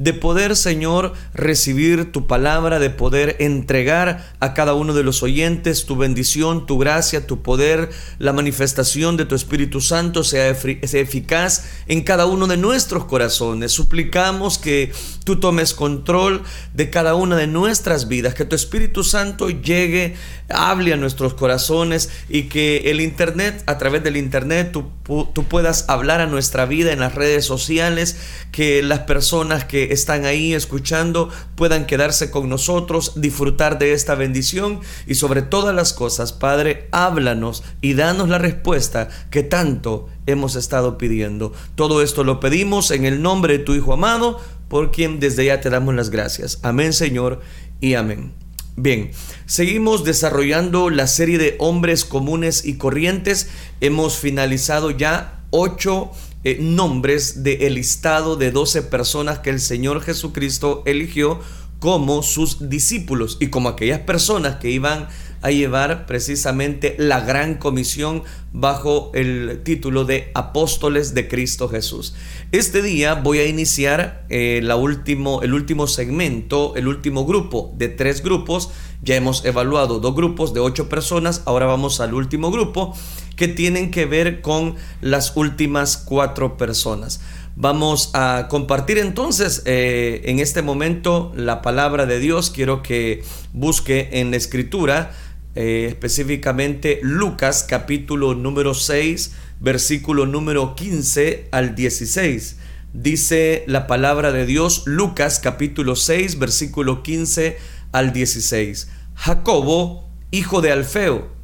de poder, Señor, recibir tu palabra, de poder entregar a cada uno de los oyentes tu bendición, tu gracia, tu poder, la manifestación de tu Espíritu Santo sea, sea eficaz en cada uno de nuestros corazones. Suplicamos que tú tomes control de cada una de nuestras vidas, que tu Espíritu Santo llegue, hable a nuestros corazones y que el Internet, a través del Internet, tú, tú puedas hablar a nuestra vida en las redes sociales, que las personas que están ahí escuchando puedan quedarse con nosotros, disfrutar de esta bendición y sobre todas las cosas, Padre, háblanos y danos la respuesta que tanto hemos estado pidiendo. Todo esto lo pedimos en el nombre de tu Hijo amado, por quien desde ya te damos las gracias. Amén, Señor, y amén. Bien, seguimos desarrollando la serie de hombres comunes y corrientes. Hemos finalizado ya ocho eh, nombres del listado de doce personas que el Señor Jesucristo eligió como sus discípulos y como aquellas personas que iban a llevar precisamente la gran comisión bajo el título de apóstoles de Cristo Jesús. Este día voy a iniciar eh, la último, el último segmento, el último grupo de tres grupos. Ya hemos evaluado dos grupos de ocho personas, ahora vamos al último grupo que tienen que ver con las últimas cuatro personas. Vamos a compartir entonces eh, en este momento la palabra de Dios. Quiero que busque en la escritura eh, específicamente Lucas capítulo número 6, versículo número 15 al 16. Dice la palabra de Dios, Lucas capítulo 6, versículo 15 al 16. Jacobo, hijo de Alfeo,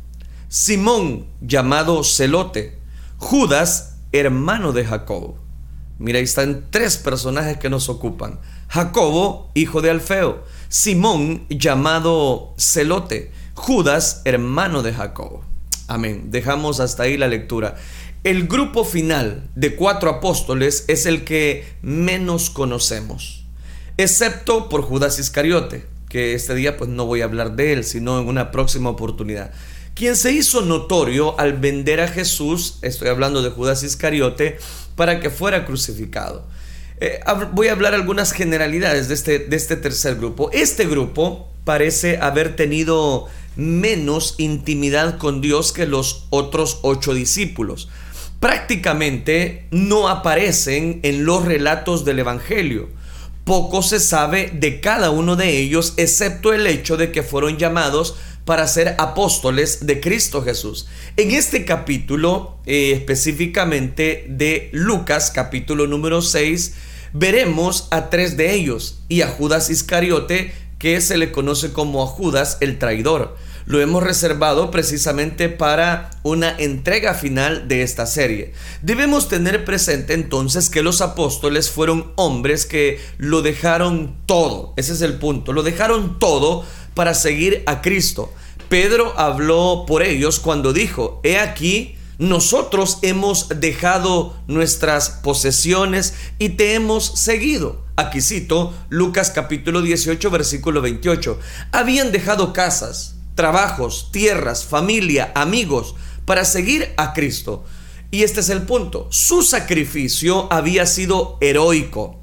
Simón, llamado Celote, Judas, hermano de Jacobo. Mira, ahí están tres personajes que nos ocupan. Jacobo, hijo de Alfeo, Simón, llamado Celote, Judas, hermano de Jacob. Amén. Dejamos hasta ahí la lectura. El grupo final de cuatro apóstoles es el que menos conocemos, excepto por Judas Iscariote, que este día pues no voy a hablar de él, sino en una próxima oportunidad. Quien se hizo notorio al vender a Jesús, estoy hablando de Judas Iscariote, para que fuera crucificado. Eh, voy a hablar algunas generalidades de este, de este tercer grupo. Este grupo parece haber tenido menos intimidad con Dios que los otros ocho discípulos. Prácticamente no aparecen en los relatos del Evangelio. Poco se sabe de cada uno de ellos, excepto el hecho de que fueron llamados para ser apóstoles de Cristo Jesús. En este capítulo, eh, específicamente de Lucas, capítulo número 6, veremos a tres de ellos y a Judas Iscariote, que se le conoce como a Judas el traidor lo hemos reservado precisamente para una entrega final de esta serie. Debemos tener presente entonces que los apóstoles fueron hombres que lo dejaron todo, ese es el punto, lo dejaron todo para seguir a Cristo. Pedro habló por ellos cuando dijo, he aquí, nosotros hemos dejado nuestras posesiones y te hemos seguido. Aquí cito Lucas capítulo 18 versículo 28. Habían dejado casas, trabajos, tierras, familia, amigos, para seguir a Cristo. Y este es el punto. Su sacrificio había sido heroico,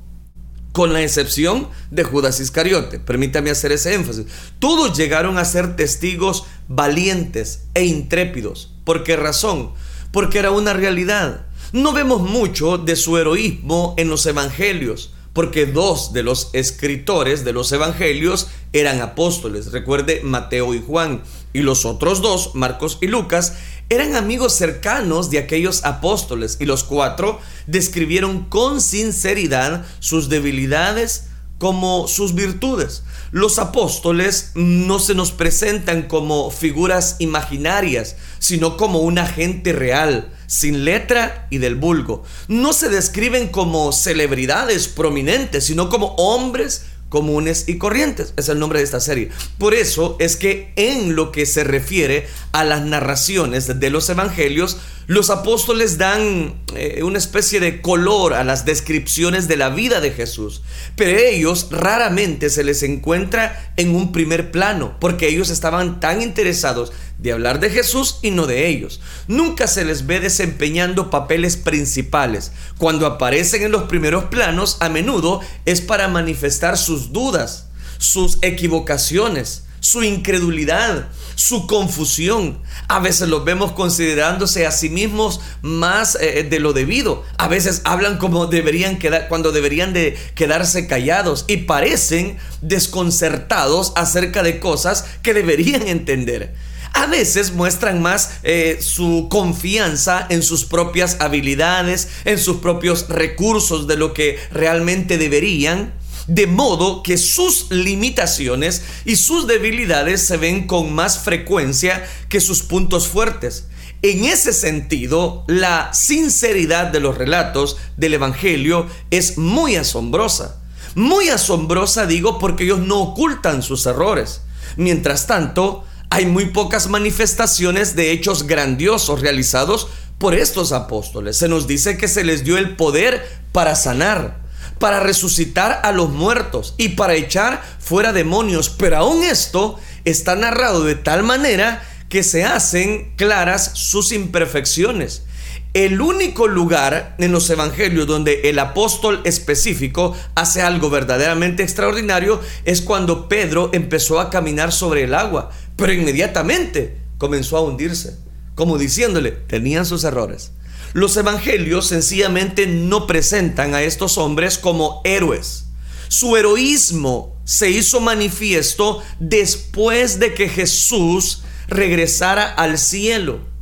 con la excepción de Judas Iscariote. Permítame hacer ese énfasis. Todos llegaron a ser testigos valientes e intrépidos. ¿Por qué razón? Porque era una realidad. No vemos mucho de su heroísmo en los evangelios porque dos de los escritores de los evangelios eran apóstoles, recuerde Mateo y Juan, y los otros dos, Marcos y Lucas, eran amigos cercanos de aquellos apóstoles, y los cuatro describieron con sinceridad sus debilidades como sus virtudes. Los apóstoles no se nos presentan como figuras imaginarias, sino como una gente real, sin letra y del vulgo. No se describen como celebridades prominentes, sino como hombres comunes y corrientes. Es el nombre de esta serie. Por eso es que en lo que se refiere a las narraciones de los evangelios, los apóstoles dan eh, una especie de color a las descripciones de la vida de Jesús, pero ellos raramente se les encuentra en un primer plano, porque ellos estaban tan interesados de hablar de Jesús y no de ellos. Nunca se les ve desempeñando papeles principales. Cuando aparecen en los primeros planos, a menudo es para manifestar sus dudas, sus equivocaciones, su incredulidad, su confusión. A veces los vemos considerándose a sí mismos más eh, de lo debido. A veces hablan como deberían quedar, cuando deberían de quedarse callados y parecen desconcertados acerca de cosas que deberían entender a veces muestran más eh, su confianza en sus propias habilidades, en sus propios recursos de lo que realmente deberían. De modo que sus limitaciones y sus debilidades se ven con más frecuencia que sus puntos fuertes. En ese sentido, la sinceridad de los relatos del Evangelio es muy asombrosa. Muy asombrosa digo porque ellos no ocultan sus errores. Mientras tanto, hay muy pocas manifestaciones de hechos grandiosos realizados por estos apóstoles. Se nos dice que se les dio el poder para sanar, para resucitar a los muertos y para echar fuera demonios. Pero aún esto está narrado de tal manera que se hacen claras sus imperfecciones. El único lugar en los evangelios donde el apóstol específico hace algo verdaderamente extraordinario es cuando Pedro empezó a caminar sobre el agua, pero inmediatamente comenzó a hundirse, como diciéndole, tenían sus errores. Los evangelios sencillamente no presentan a estos hombres como héroes. Su heroísmo se hizo manifiesto después de que Jesús regresara al cielo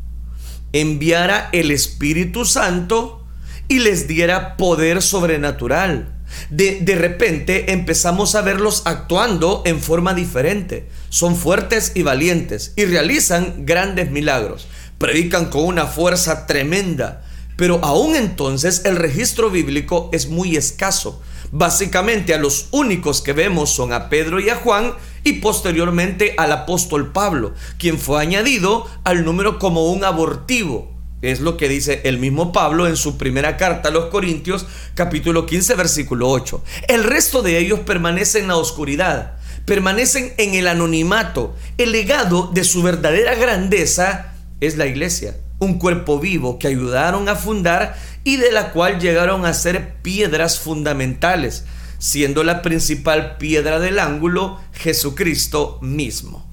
enviara el Espíritu Santo y les diera poder sobrenatural. De, de, repente empezamos a verlos actuando en forma diferente. Son fuertes y valientes y realizan grandes milagros. Predican con una fuerza tremenda. Pero aún entonces el registro bíblico es muy escaso. Básicamente a los únicos que vemos son a Pedro y a Juan y posteriormente al apóstol Pablo, quien fue añadido al número como un abortivo. Es lo que dice el mismo Pablo en su primera carta a los Corintios, capítulo 15, versículo 8. El resto de ellos permanecen en la oscuridad, permanecen en el anonimato. El legado de su verdadera grandeza es la iglesia, un cuerpo vivo que ayudaron a fundar y de la cual llegaron a ser piedras fundamentales, siendo la principal piedra del ángulo Jesucristo mismo.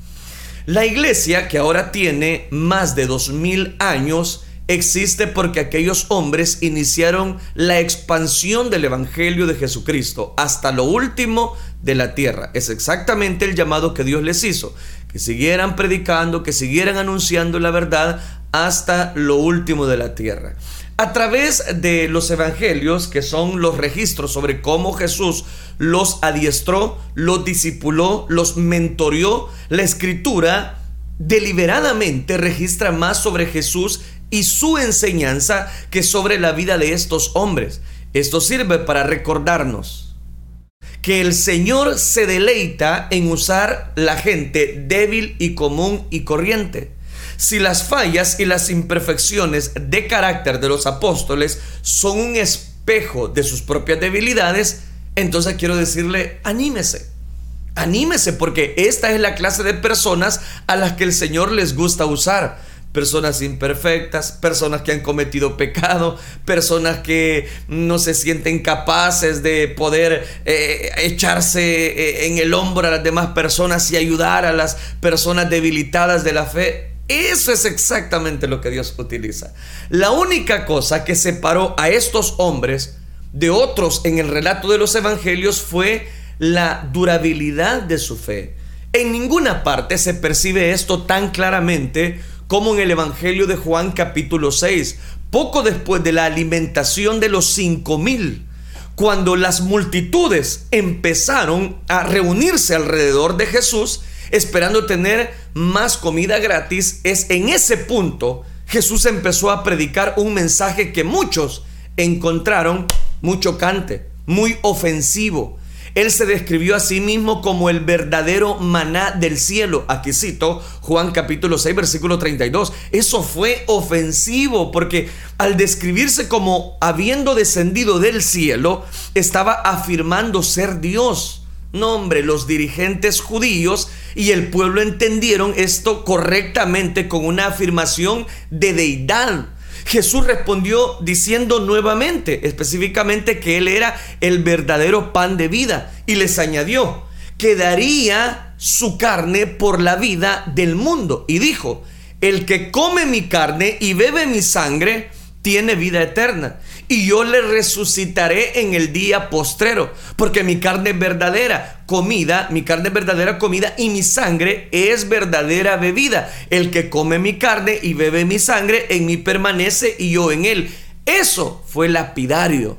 La iglesia, que ahora tiene más de dos mil años, existe porque aquellos hombres iniciaron la expansión del Evangelio de Jesucristo hasta lo último de la tierra. Es exactamente el llamado que Dios les hizo, que siguieran predicando, que siguieran anunciando la verdad hasta lo último de la tierra. A través de los evangelios, que son los registros sobre cómo Jesús los adiestró, los discipuló, los mentorió, la escritura deliberadamente registra más sobre Jesús y su enseñanza que sobre la vida de estos hombres. Esto sirve para recordarnos que el Señor se deleita en usar la gente débil y común y corriente si las fallas y las imperfecciones de carácter de los apóstoles son un espejo de sus propias debilidades, entonces quiero decirle, anímese. Anímese porque esta es la clase de personas a las que el Señor les gusta usar personas imperfectas, personas que han cometido pecado, personas que no se sienten capaces de poder eh, echarse eh, en el hombro a las demás personas y ayudar a las personas debilitadas de la fe. Eso es exactamente lo que Dios utiliza. La única cosa que separó a estos hombres de otros en el relato de los evangelios fue la durabilidad de su fe. En ninguna parte se percibe esto tan claramente como en el Evangelio de Juan capítulo 6, poco después de la alimentación de los cinco mil, cuando las multitudes empezaron a reunirse alrededor de Jesús, esperando tener más comida gratis, es en ese punto Jesús empezó a predicar un mensaje que muchos encontraron muy chocante, muy ofensivo. Él se describió a sí mismo como el verdadero maná del cielo. Aquí cito Juan capítulo 6, versículo 32. Eso fue ofensivo porque al describirse como habiendo descendido del cielo, estaba afirmando ser Dios. No, hombre, los dirigentes judíos y el pueblo entendieron esto correctamente con una afirmación de deidad. Jesús respondió diciendo nuevamente, específicamente, que Él era el verdadero pan de vida y les añadió que daría su carne por la vida del mundo. Y dijo, el que come mi carne y bebe mi sangre, tiene vida eterna y yo le resucitaré en el día postrero, porque mi carne es verdadera comida, mi carne es verdadera comida y mi sangre es verdadera bebida. El que come mi carne y bebe mi sangre, en mí permanece y yo en él. Eso fue lapidario.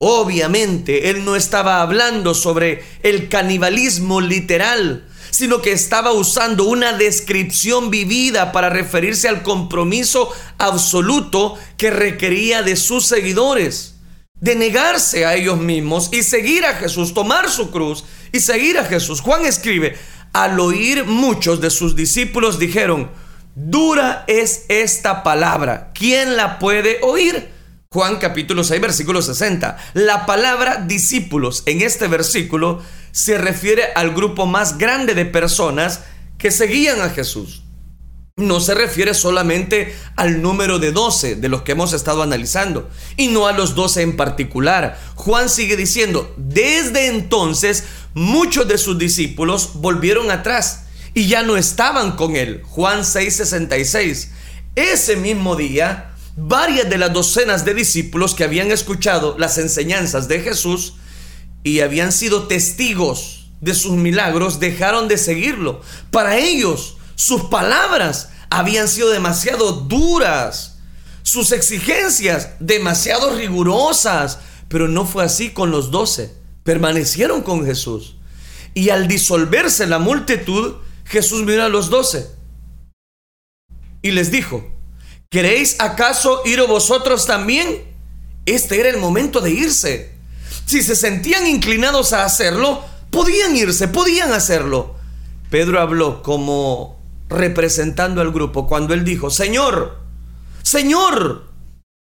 Obviamente, él no estaba hablando sobre el canibalismo literal, sino que estaba usando una descripción vivida para referirse al compromiso absoluto que requería de sus seguidores, de negarse a ellos mismos y seguir a Jesús, tomar su cruz y seguir a Jesús. Juan escribe, al oír muchos de sus discípulos dijeron, dura es esta palabra, ¿quién la puede oír? Juan capítulo 6 versículo 60. La palabra discípulos en este versículo se refiere al grupo más grande de personas que seguían a Jesús. No se refiere solamente al número de 12 de los que hemos estado analizando y no a los 12 en particular. Juan sigue diciendo, desde entonces muchos de sus discípulos volvieron atrás y ya no estaban con él. Juan 6:66. Ese mismo día varias de las docenas de discípulos que habían escuchado las enseñanzas de Jesús y habían sido testigos de sus milagros dejaron de seguirlo. Para ellos, sus palabras habían sido demasiado duras, sus exigencias demasiado rigurosas, pero no fue así con los doce. Permanecieron con Jesús. Y al disolverse la multitud, Jesús miró a los doce y les dijo, ¿Queréis acaso ir vosotros también? Este era el momento de irse. Si se sentían inclinados a hacerlo, podían irse, podían hacerlo. Pedro habló como representando al grupo cuando él dijo, Señor, Señor,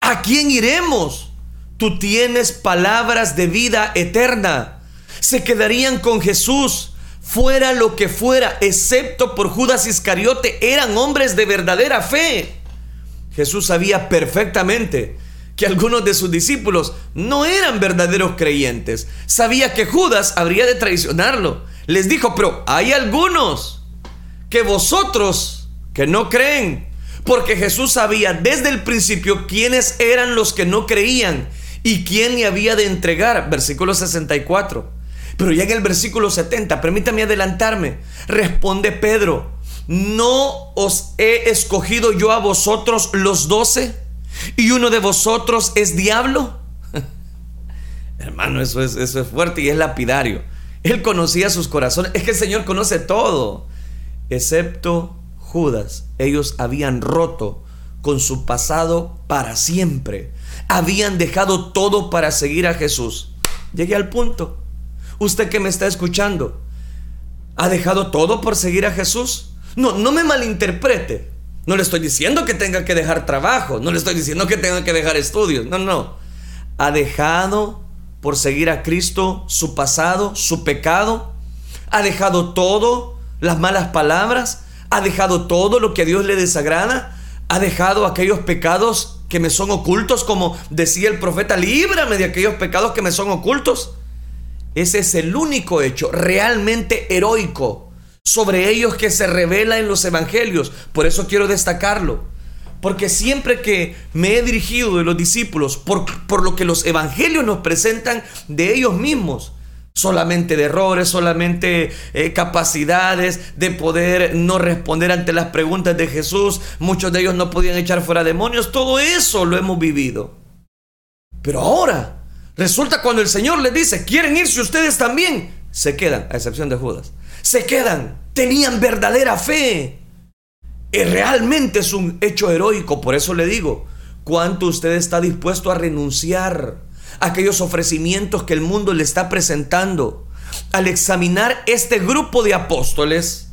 ¿a quién iremos? Tú tienes palabras de vida eterna. Se quedarían con Jesús, fuera lo que fuera, excepto por Judas Iscariote, eran hombres de verdadera fe. Jesús sabía perfectamente que algunos de sus discípulos no eran verdaderos creyentes. Sabía que Judas habría de traicionarlo. Les dijo, pero hay algunos que vosotros que no creen. Porque Jesús sabía desde el principio quiénes eran los que no creían y quién le había de entregar. Versículo 64. Pero ya en el versículo 70, permítame adelantarme, responde Pedro, ¿no os he escogido yo a vosotros los doce? ¿Y uno de vosotros es diablo? Hermano, eso es, eso es fuerte y es lapidario. Él conocía sus corazones. Es que el Señor conoce todo, excepto Judas. Ellos habían roto con su pasado para siempre. Habían dejado todo para seguir a Jesús. Llegué al punto. Usted que me está escuchando, ¿ha dejado todo por seguir a Jesús? No, no me malinterprete. No le estoy diciendo que tenga que dejar trabajo, no le estoy diciendo que tenga que dejar estudios, no, no. Ha dejado por seguir a Cristo su pasado, su pecado, ha dejado todo, las malas palabras, ha dejado todo lo que a Dios le desagrada, ha dejado aquellos pecados que me son ocultos, como decía el profeta, líbrame de aquellos pecados que me son ocultos. Ese es el único hecho realmente heroico sobre ellos que se revela en los evangelios. Por eso quiero destacarlo. Porque siempre que me he dirigido de los discípulos, por, por lo que los evangelios nos presentan de ellos mismos, solamente de errores, solamente eh, capacidades de poder no responder ante las preguntas de Jesús, muchos de ellos no podían echar fuera demonios, todo eso lo hemos vivido. Pero ahora, resulta cuando el Señor les dice, quieren irse ustedes también, se quedan, a excepción de Judas se quedan, tenían verdadera fe. Y realmente es un hecho heroico, por eso le digo, ¿cuánto usted está dispuesto a renunciar? aquellos ofrecimientos que el mundo le está presentando. Al examinar este grupo de apóstoles,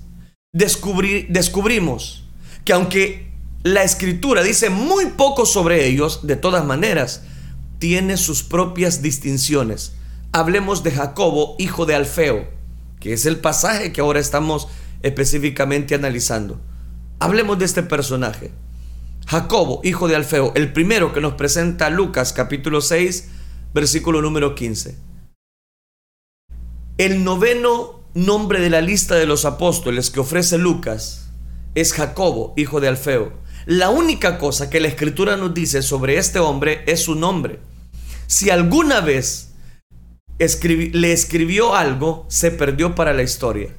descubrimos que aunque la escritura dice muy poco sobre ellos, de todas maneras, tiene sus propias distinciones. Hablemos de Jacobo, hijo de Alfeo, que es el pasaje que ahora estamos específicamente analizando. Hablemos de este personaje. Jacobo, hijo de Alfeo, el primero que nos presenta Lucas capítulo 6, versículo número 15. El noveno nombre de la lista de los apóstoles que ofrece Lucas es Jacobo, hijo de Alfeo. La única cosa que la escritura nos dice sobre este hombre es su nombre. Si alguna vez le escribió algo, se perdió para la historia.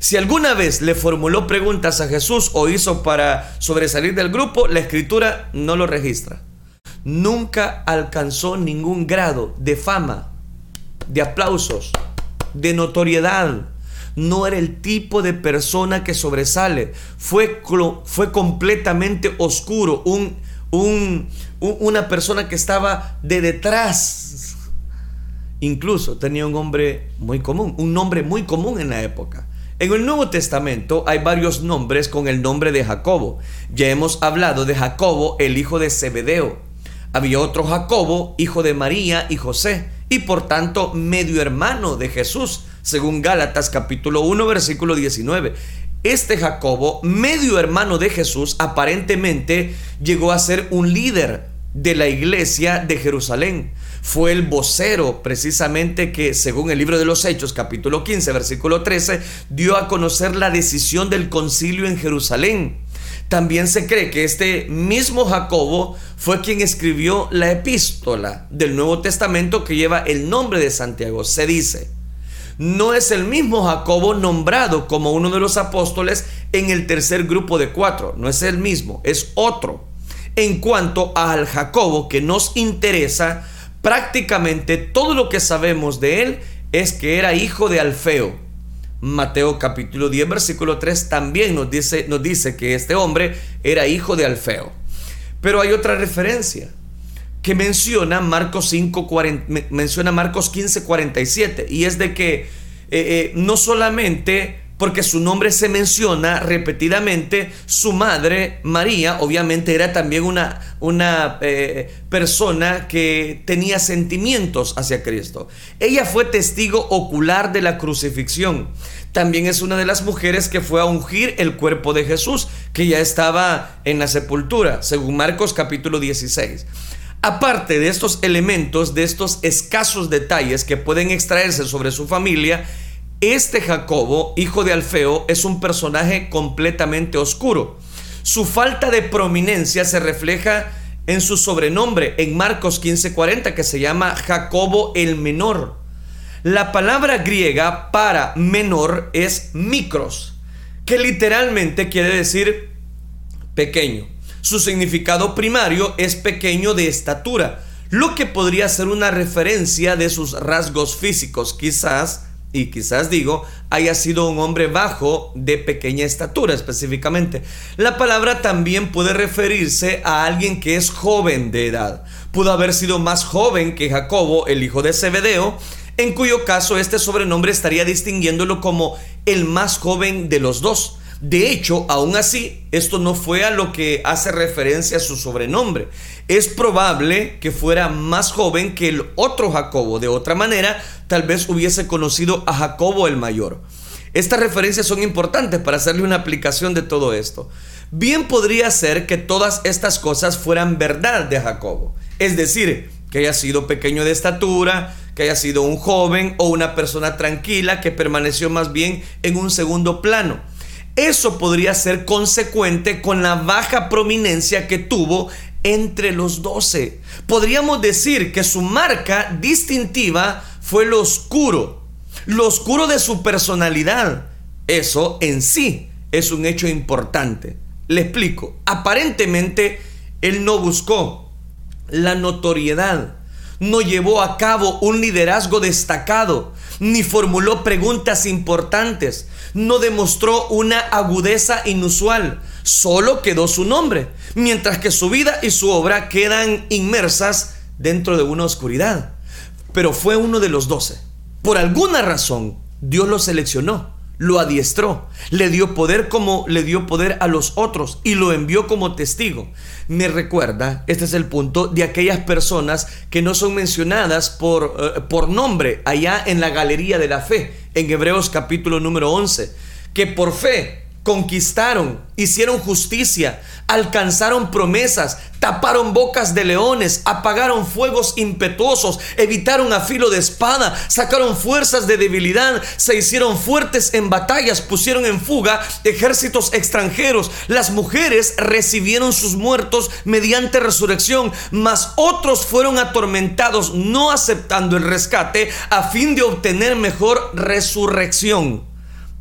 Si alguna vez le formuló preguntas a Jesús o hizo para sobresalir del grupo, la escritura no lo registra. Nunca alcanzó ningún grado de fama, de aplausos, de notoriedad. No era el tipo de persona que sobresale. Fue, fue completamente oscuro. Un, un, una persona que estaba de detrás. Incluso tenía un hombre muy común, un nombre muy común en la época. En el Nuevo Testamento hay varios nombres con el nombre de Jacobo. Ya hemos hablado de Jacobo, el hijo de Zebedeo. Había otro Jacobo, hijo de María y José, y por tanto medio hermano de Jesús, según Gálatas capítulo 1 versículo 19. Este Jacobo, medio hermano de Jesús, aparentemente llegó a ser un líder de la iglesia de Jerusalén fue el vocero precisamente que, según el libro de los Hechos, capítulo 15, versículo 13, dio a conocer la decisión del concilio en Jerusalén. También se cree que este mismo Jacobo fue quien escribió la epístola del Nuevo Testamento que lleva el nombre de Santiago. Se dice, no es el mismo Jacobo nombrado como uno de los apóstoles en el tercer grupo de cuatro, no es el mismo, es otro. En cuanto al Jacobo que nos interesa, prácticamente todo lo que sabemos de él es que era hijo de Alfeo. Mateo capítulo 10 versículo 3 también nos dice, nos dice que este hombre era hijo de Alfeo. Pero hay otra referencia que menciona Marcos 5, menciona Marcos 15, 47 y es de que eh, eh, no solamente porque su nombre se menciona repetidamente. Su madre, María, obviamente era también una, una eh, persona que tenía sentimientos hacia Cristo. Ella fue testigo ocular de la crucifixión. También es una de las mujeres que fue a ungir el cuerpo de Jesús, que ya estaba en la sepultura, según Marcos capítulo 16. Aparte de estos elementos, de estos escasos detalles que pueden extraerse sobre su familia, este Jacobo, hijo de Alfeo, es un personaje completamente oscuro. Su falta de prominencia se refleja en su sobrenombre en Marcos 15:40 que se llama Jacobo el menor. La palabra griega para menor es micros, que literalmente quiere decir pequeño. Su significado primario es pequeño de estatura, lo que podría ser una referencia de sus rasgos físicos, quizás y quizás digo, haya sido un hombre bajo de pequeña estatura específicamente. La palabra también puede referirse a alguien que es joven de edad. Pudo haber sido más joven que Jacobo, el hijo de Zebedeo, en cuyo caso este sobrenombre estaría distinguiéndolo como el más joven de los dos. De hecho, aún así, esto no fue a lo que hace referencia a su sobrenombre. Es probable que fuera más joven que el otro Jacobo. De otra manera, tal vez hubiese conocido a Jacobo el mayor. Estas referencias son importantes para hacerle una aplicación de todo esto. Bien podría ser que todas estas cosas fueran verdad de Jacobo. Es decir, que haya sido pequeño de estatura, que haya sido un joven o una persona tranquila que permaneció más bien en un segundo plano. Eso podría ser consecuente con la baja prominencia que tuvo entre los doce. Podríamos decir que su marca distintiva fue lo oscuro, lo oscuro de su personalidad. Eso en sí es un hecho importante. Le explico. Aparentemente, él no buscó la notoriedad, no llevó a cabo un liderazgo destacado, ni formuló preguntas importantes, no demostró una agudeza inusual, solo quedó su nombre, mientras que su vida y su obra quedan inmersas dentro de una oscuridad. pero fue uno de los doce. Por alguna razón, Dios lo seleccionó, lo adiestró, le dio poder como le dio poder a los otros y lo envió como testigo. Me recuerda, este es el punto, de aquellas personas que no son mencionadas por, eh, por nombre allá en la galería de la fe, en Hebreos capítulo número 11, que por fe conquistaron, hicieron justicia, alcanzaron promesas, taparon bocas de leones, apagaron fuegos impetuosos, evitaron a filo de espada, sacaron fuerzas de debilidad, se hicieron fuertes en batallas, pusieron en fuga ejércitos extranjeros. Las mujeres recibieron sus muertos mediante resurrección, mas otros fueron atormentados no aceptando el rescate a fin de obtener mejor resurrección.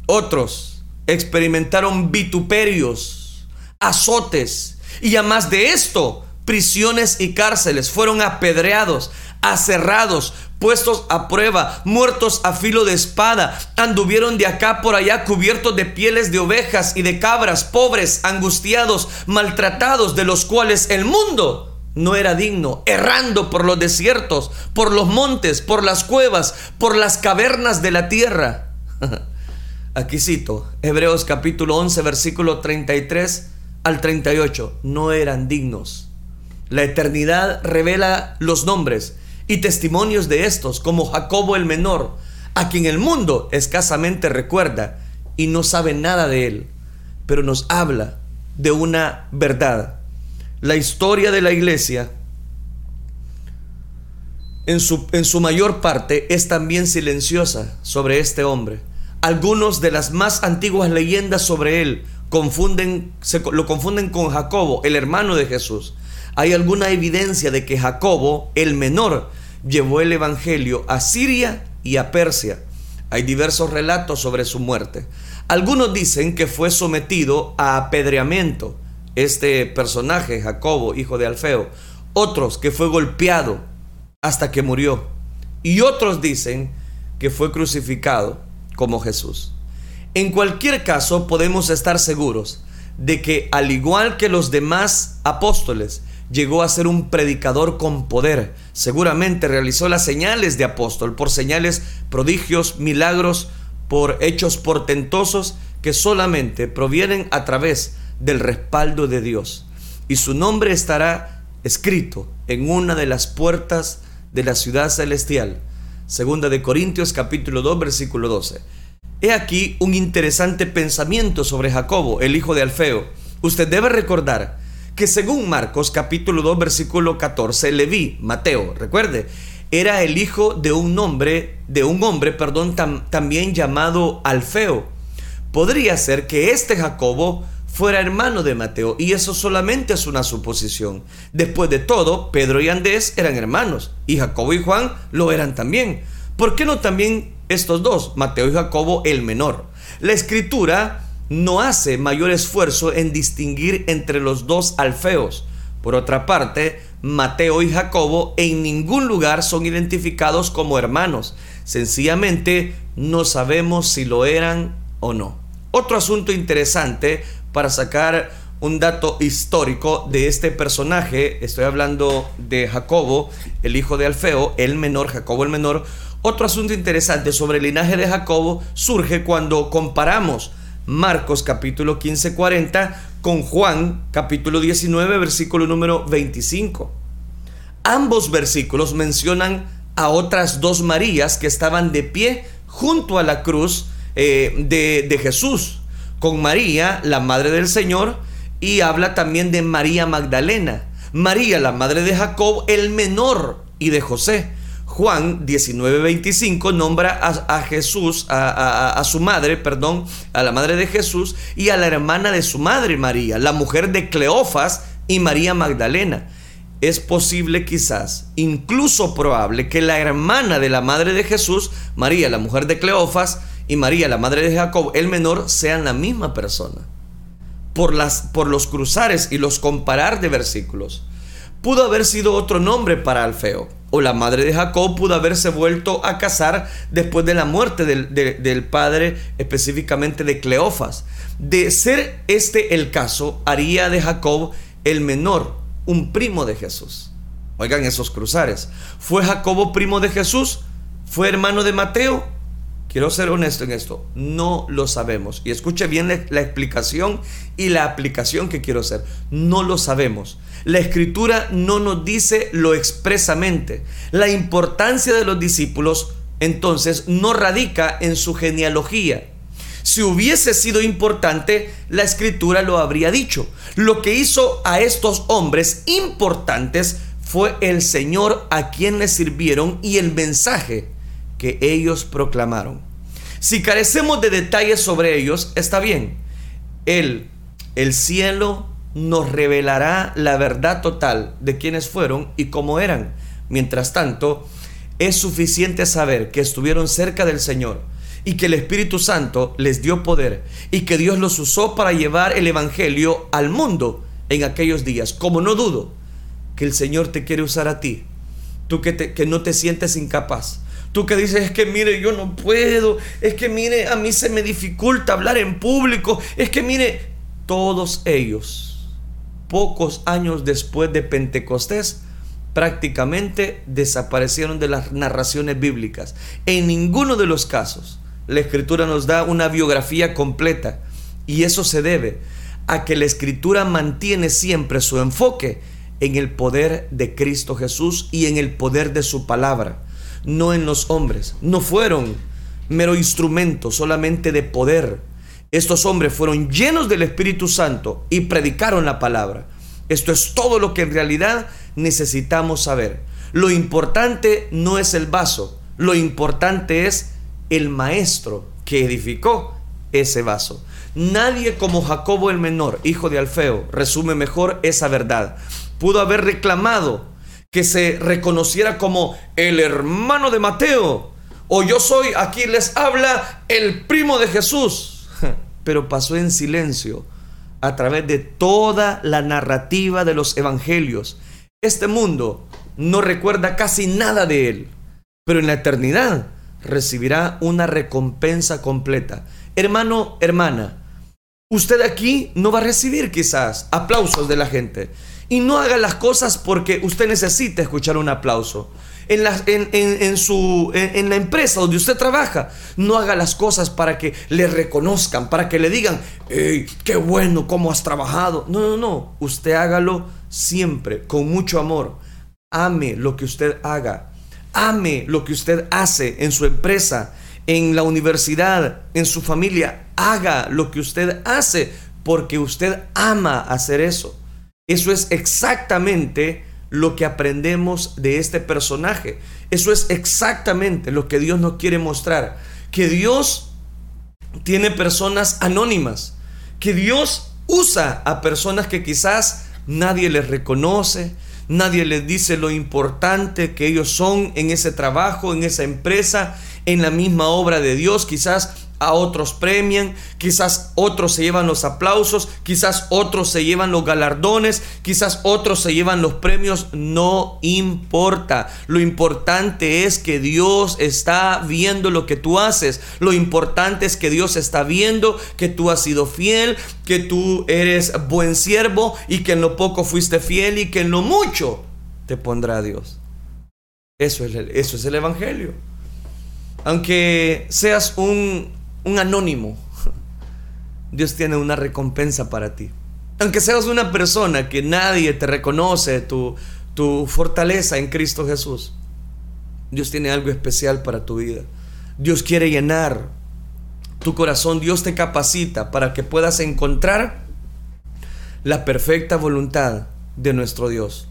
Otros experimentaron vituperios, azotes y además de esto, prisiones y cárceles. Fueron apedreados, aserrados, puestos a prueba, muertos a filo de espada, anduvieron de acá por allá cubiertos de pieles de ovejas y de cabras, pobres, angustiados, maltratados, de los cuales el mundo no era digno, errando por los desiertos, por los montes, por las cuevas, por las cavernas de la tierra. Aquí cito, Hebreos capítulo 11, versículo 33 al 38, no eran dignos. La eternidad revela los nombres y testimonios de estos, como Jacobo el menor, a quien el mundo escasamente recuerda y no sabe nada de él, pero nos habla de una verdad. La historia de la iglesia en su, en su mayor parte es también silenciosa sobre este hombre. Algunos de las más antiguas leyendas sobre él confunden, lo confunden con Jacobo, el hermano de Jesús. Hay alguna evidencia de que Jacobo, el menor, llevó el Evangelio a Siria y a Persia. Hay diversos relatos sobre su muerte. Algunos dicen que fue sometido a apedreamiento, este personaje, Jacobo, hijo de Alfeo. Otros que fue golpeado hasta que murió. Y otros dicen que fue crucificado como Jesús. En cualquier caso, podemos estar seguros de que al igual que los demás apóstoles, llegó a ser un predicador con poder. Seguramente realizó las señales de apóstol por señales, prodigios, milagros, por hechos portentosos que solamente provienen a través del respaldo de Dios. Y su nombre estará escrito en una de las puertas de la ciudad celestial Segunda de Corintios capítulo 2 versículo 12. He aquí un interesante pensamiento sobre Jacobo, el hijo de Alfeo. Usted debe recordar que según Marcos capítulo 2 versículo 14, Leví, Mateo, recuerde, era el hijo de un hombre, de un hombre, perdón, también llamado Alfeo. Podría ser que este Jacobo fuera hermano de Mateo, y eso solamente es una suposición. Después de todo, Pedro y Andrés eran hermanos, y Jacobo y Juan lo eran también. ¿Por qué no también estos dos, Mateo y Jacobo el menor? La escritura no hace mayor esfuerzo en distinguir entre los dos alfeos. Por otra parte, Mateo y Jacobo en ningún lugar son identificados como hermanos. Sencillamente no sabemos si lo eran o no. Otro asunto interesante para sacar un dato histórico de este personaje. Estoy hablando de Jacobo, el hijo de Alfeo, el menor, Jacobo el menor. Otro asunto interesante sobre el linaje de Jacobo surge cuando comparamos Marcos capítulo 15, 40 con Juan capítulo 19, versículo número 25. Ambos versículos mencionan a otras dos Marías que estaban de pie junto a la cruz eh, de, de Jesús con María, la madre del Señor, y habla también de María Magdalena. María, la madre de Jacob, el menor, y de José. Juan 19:25 nombra a, Jesús, a, a, su madre, perdón, a la madre de Jesús y a la hermana de su madre María, la mujer de Cleofas y María Magdalena. Es posible quizás, incluso probable, que la hermana de la madre de Jesús, María, la mujer de Cleofas, y María, la madre de Jacob, el menor, sean la misma persona. Por, las, por los cruzares y los comparar de versículos. Pudo haber sido otro nombre para Alfeo. O la madre de Jacob pudo haberse vuelto a casar después de la muerte del, del padre, específicamente de Cleofas. De ser este el caso, haría de Jacob el menor, un primo de Jesús. Oigan esos cruzares. ¿Fue Jacobo primo de Jesús? ¿Fue hermano de Mateo? Quiero ser honesto en esto, no lo sabemos. Y escuche bien la, la, explicación y la aplicación que quiero hacer. No lo sabemos. La escritura no nos dice lo expresamente. La importancia de los discípulos entonces no radica en su genealogía. Si hubiese sido importante, la escritura lo habría dicho. Lo que hizo a estos hombres importantes fue el Señor a quien les sirvieron y el mensaje que ellos proclamaron. Si carecemos de detalles sobre ellos, está bien. Él, el cielo, nos revelará la verdad total de quiénes fueron y cómo eran. Mientras tanto, es suficiente saber que estuvieron cerca del Señor y que el Espíritu Santo les dio poder y que Dios los usó para llevar el Evangelio al mundo en aquellos días. Como no dudo que el Señor te quiere usar a ti, tú que, que no te sientes incapaz, Tú que dices, es que mire, yo no puedo, es que mire, a mí se me dificulta hablar en público, es que mire, todos ellos, pocos años después de Pentecostés, prácticamente desaparecieron de las narraciones bíblicas. En ninguno de los casos la escritura nos da una biografía completa y eso se debe a que la escritura mantiene siempre su enfoque en el poder de Cristo Jesús y en el poder de su palabra no en los hombres. No fueron mero instrumento solamente de poder. Estos hombres fueron llenos del Espíritu Santo y predicaron la palabra. Esto es todo lo que en realidad necesitamos saber. Lo importante no es el vaso, lo importante es el maestro que edificó ese vaso. Nadie como Jacobo el menor, hijo de Alfeo, resume mejor esa verdad. Pudo haber reclamado que se reconociera como el hermano de Mateo. O yo soy, aquí les habla, el primo de Jesús. Pero pasó en silencio a través de toda la narrativa de los evangelios. Este mundo no recuerda casi nada de él, pero en la eternidad recibirá una recompensa completa. Hermano, hermana, usted aquí no va a recibir quizás aplausos de la gente, y no haga las cosas porque usted necesita escuchar un aplauso. En la, en, su, en, la empresa donde usted trabaja, no haga las cosas para que le reconozcan, para que le digan, qué bueno, cómo has trabajado. No, no, no. Usted hágalo siempre, con mucho amor. Ame lo que usted haga. Ame lo que usted hace en su empresa, en la universidad, en su familia. Haga lo que usted hace porque usted ama hacer eso. Eso es exactamente lo que aprendemos de este personaje. Eso es exactamente lo que Dios nos quiere mostrar. Que Dios tiene personas anónimas. Que Dios usa a personas que quizás nadie les reconoce, nadie les dice lo importante que ellos son en ese trabajo, en esa empresa, en la misma obra de Dios. Quizás a otros premian, quizás otros se llevan los aplausos, quizás otros se llevan los galardones, quizás otros se llevan los premios, no importa. Lo importante es que Dios está viendo lo que tú haces. Lo importante es que Dios está viendo que tú has sido fiel, que tú eres buen siervo y que en lo poco fuiste fiel y que en lo mucho te pondrá Dios. Eso es eso es el Evangelio. Aunque seas un un anónimo, Dios tiene una recompensa para ti. Aunque seas una persona que nadie te reconoce tu, tu fortaleza en Cristo Jesús, Dios tiene algo especial para tu vida. Dios quiere llenar tu corazón, Dios te capacita para que puedas encontrar la perfecta voluntad de nuestro Dios.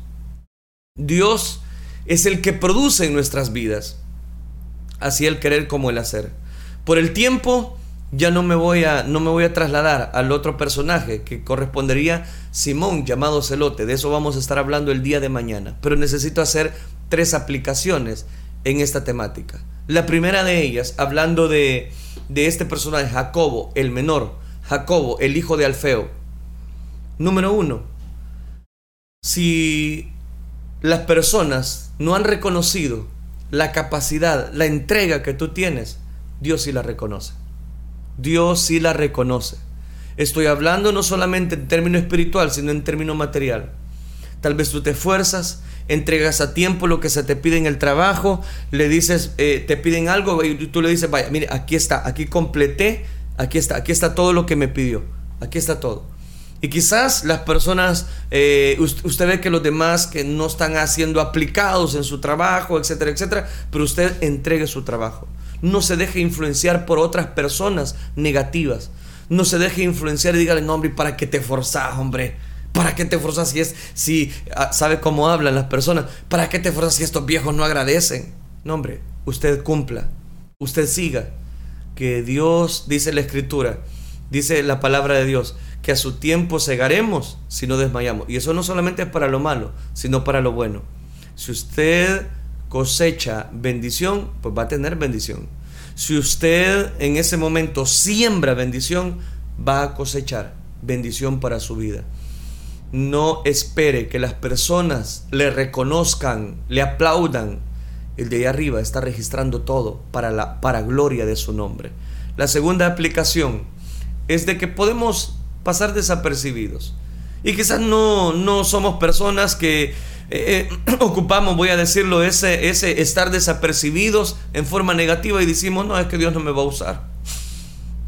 Dios es el que produce en nuestras vidas, así el querer como el hacer. Por el tiempo ya no me voy a no me voy a trasladar al otro personaje que correspondería Simón llamado Celote. De eso vamos a estar hablando el día de mañana, pero necesito hacer tres aplicaciones en esta temática. La primera de ellas, hablando de, de este personaje, Jacobo, el menor, Jacobo, el hijo de Alfeo. Número uno, si las personas no han reconocido la capacidad, la entrega que tú tienes, Dios sí la reconoce. Dios sí la reconoce. Estoy hablando no solamente en término espiritual, sino en término material. Tal vez tú te esfuerzas entregas a tiempo lo que se te pide en el trabajo, le dices, eh, te piden algo y tú le dices, vaya, mire, aquí está, aquí completé, aquí está, aquí está todo lo que me pidió, aquí está todo. Y quizás las personas, eh, usted ve que los demás que no están haciendo aplicados en su trabajo, etcétera, etcétera, pero usted entregue su trabajo. No se deje influenciar por otras personas negativas. No se deje influenciar y dígale, no, hombre, ¿para qué te forzás, hombre? ¿Para qué te forzas si es, si ah, sabe cómo hablan las personas? ¿Para qué te forzas si estos viejos no agradecen? No, hombre, usted cumpla, usted siga. Que Dios, dice la Escritura, dice la palabra de Dios, que a su tiempo segaremos si no desmayamos. Y eso no solamente es para lo malo, sino para lo bueno. Si usted cosecha bendición, pues va a tener bendición. Si usted en ese momento siembra bendición, va a cosechar bendición para su vida. No espere que las personas le reconozcan, le aplaudan. El de ahí arriba está registrando todo para la para gloria de su nombre. La segunda aplicación es de que podemos pasar desapercibidos. Y quizás no, no somos personas que eh, eh, ocupamos, voy a decirlo, ese, ese estar desapercibidos en forma negativa y decimos, no, es que Dios no me va a usar.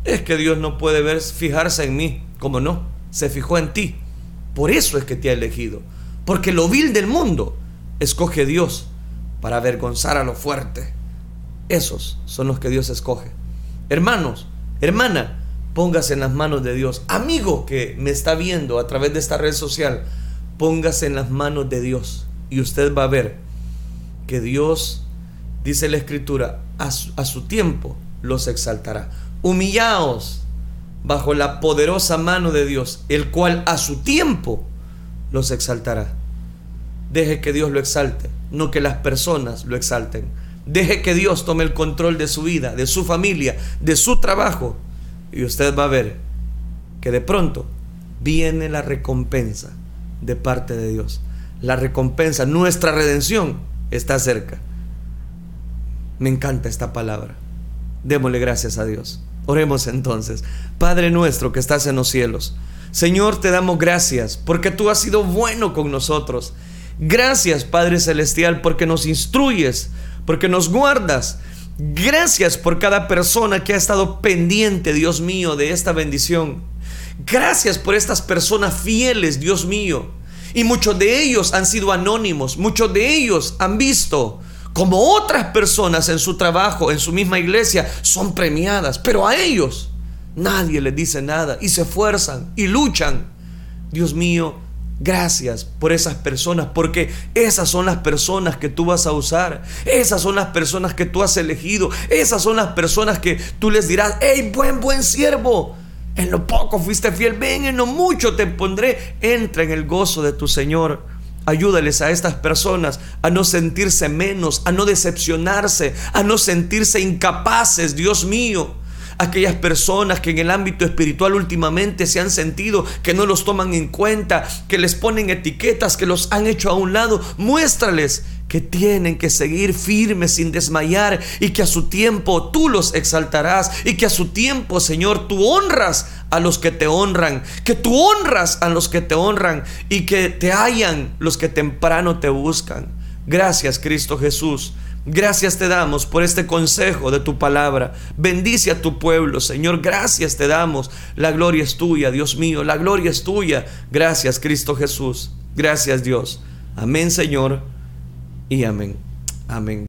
Es que Dios no puede ver, fijarse en mí. como no? Se fijó en ti. Por eso es que te ha elegido. Porque lo vil del mundo escoge Dios para avergonzar a lo fuerte. Esos son los que Dios escoge. Hermanos, hermana, póngase en las manos de Dios. Amigo que me está viendo a través de esta red social, póngase en las manos de Dios y usted va a ver que Dios, dice la escritura, a su, tiempo los exaltará. Humillaos bajo la poderosa mano de Dios, el cual a su tiempo los exaltará. Deje que Dios lo exalte, no que las personas lo exalten. Deje que Dios tome el control de su vida, de su familia, de su trabajo y usted va a ver que de pronto viene la recompensa de parte de Dios. La recompensa, nuestra redención está cerca. Me encanta esta palabra. Démosle gracias a Dios. Oremos entonces. Padre nuestro que estás en los cielos. Señor, te damos gracias porque tú has sido bueno con nosotros. Gracias, Padre Celestial, porque nos instruyes, porque nos guardas, Gracias por cada persona que ha estado pendiente, Dios mío, de esta bendición. Gracias por estas personas fieles, Dios mío. Y muchos de ellos han sido anónimos, muchos de ellos han visto como otras personas en su trabajo, en su misma iglesia, son premiadas, pero a ellos nadie les dice nada y se esfuerzan y luchan. Dios mío, Gracias por esas personas, porque esas son las personas que tú vas a usar. Esas son las personas que tú has elegido. Esas son las personas que tú les dirás, hey, buen, buen siervo. En lo poco fuiste fiel, ven, en lo mucho te pondré. Entra en el gozo de tu Señor. Ayúdales a estas personas a no sentirse menos, a no decepcionarse, a no sentirse incapaces, Dios mío aquellas personas que en el ámbito espiritual últimamente se han sentido que no los toman en cuenta, que les ponen etiquetas, que los han hecho a un lado. Muéstrales que tienen que seguir firmes sin desmayar y que a su tiempo tú los exaltarás y que a su tiempo, Señor, tú honras a los que te honran, que tú honras a los que te honran y que te hallan los que temprano te buscan. Gracias, Cristo Jesús Gracias te damos por este consejo de tu palabra. Bendice a tu pueblo, Señor. Gracias te damos. La gloria es tuya, Dios mío. La gloria es tuya. Gracias, Cristo Jesús. Gracias, Dios. Amén, Señor. Y amén. Amén.